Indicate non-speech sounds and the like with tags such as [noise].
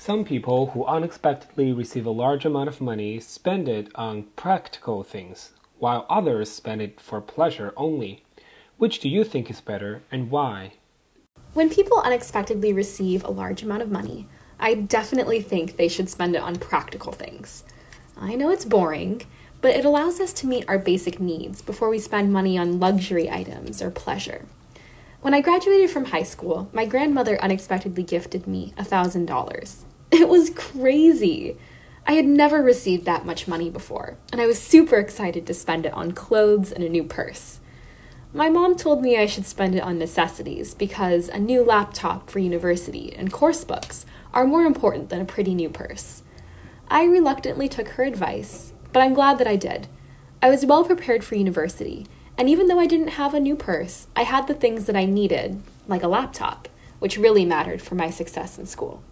Some people who unexpectedly receive a large amount of money spend it on practical things, while others spend it for pleasure only. Which do you think is better and why? When people unexpectedly receive a large amount of money, I definitely think they should spend it on practical things. I know it's boring, but it allows us to meet our basic needs before we spend money on luxury items or pleasure. When I graduated from high school, my grandmother unexpectedly gifted me $1,000. [laughs] It was crazy. I had never received that much money before, and I was super excited to spend it on clothes and a new purse. My mom told me I should spend it on necessities because a new laptop for university and course books are more important than a pretty new purse. I reluctantly took her advice, but I'm glad that I did. I was well prepared for university, and even though I didn't have a new purse, I had the things that I needed, like a laptop, which really mattered for my success in school.